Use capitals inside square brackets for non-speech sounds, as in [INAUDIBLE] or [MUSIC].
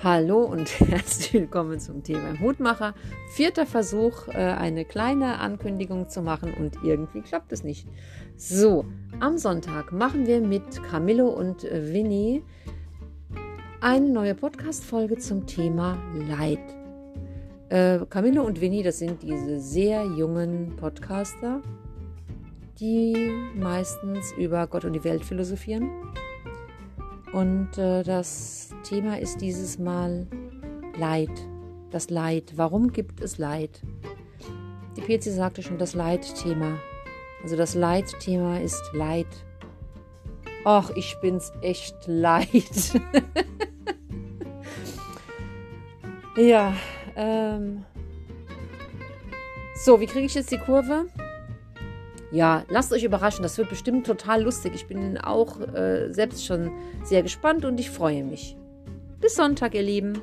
Hallo und [LAUGHS] herzlich willkommen zum Thema Hutmacher. Vierter Versuch, äh, eine kleine Ankündigung zu machen und irgendwie klappt es nicht. So, am Sonntag machen wir mit Camillo und Winnie eine neue Podcast-Folge zum Thema Leid. Äh, Camillo und Winnie, das sind diese sehr jungen Podcaster, die meistens über Gott und die Welt philosophieren. Und äh, das Thema ist dieses Mal Leid. Das Leid. Warum gibt es Leid? Die PC sagte schon das Leidthema. Also das Leidthema ist Leid. Ach, ich bin's echt leid. [LAUGHS] ja, ähm. So, wie kriege ich jetzt die Kurve? ja, lasst euch überraschen. Das wird bestimmt total lustig. Ich bin auch äh, selbst schon sehr gespannt und ich freue mich. Bis Sonntag, ihr Lieben.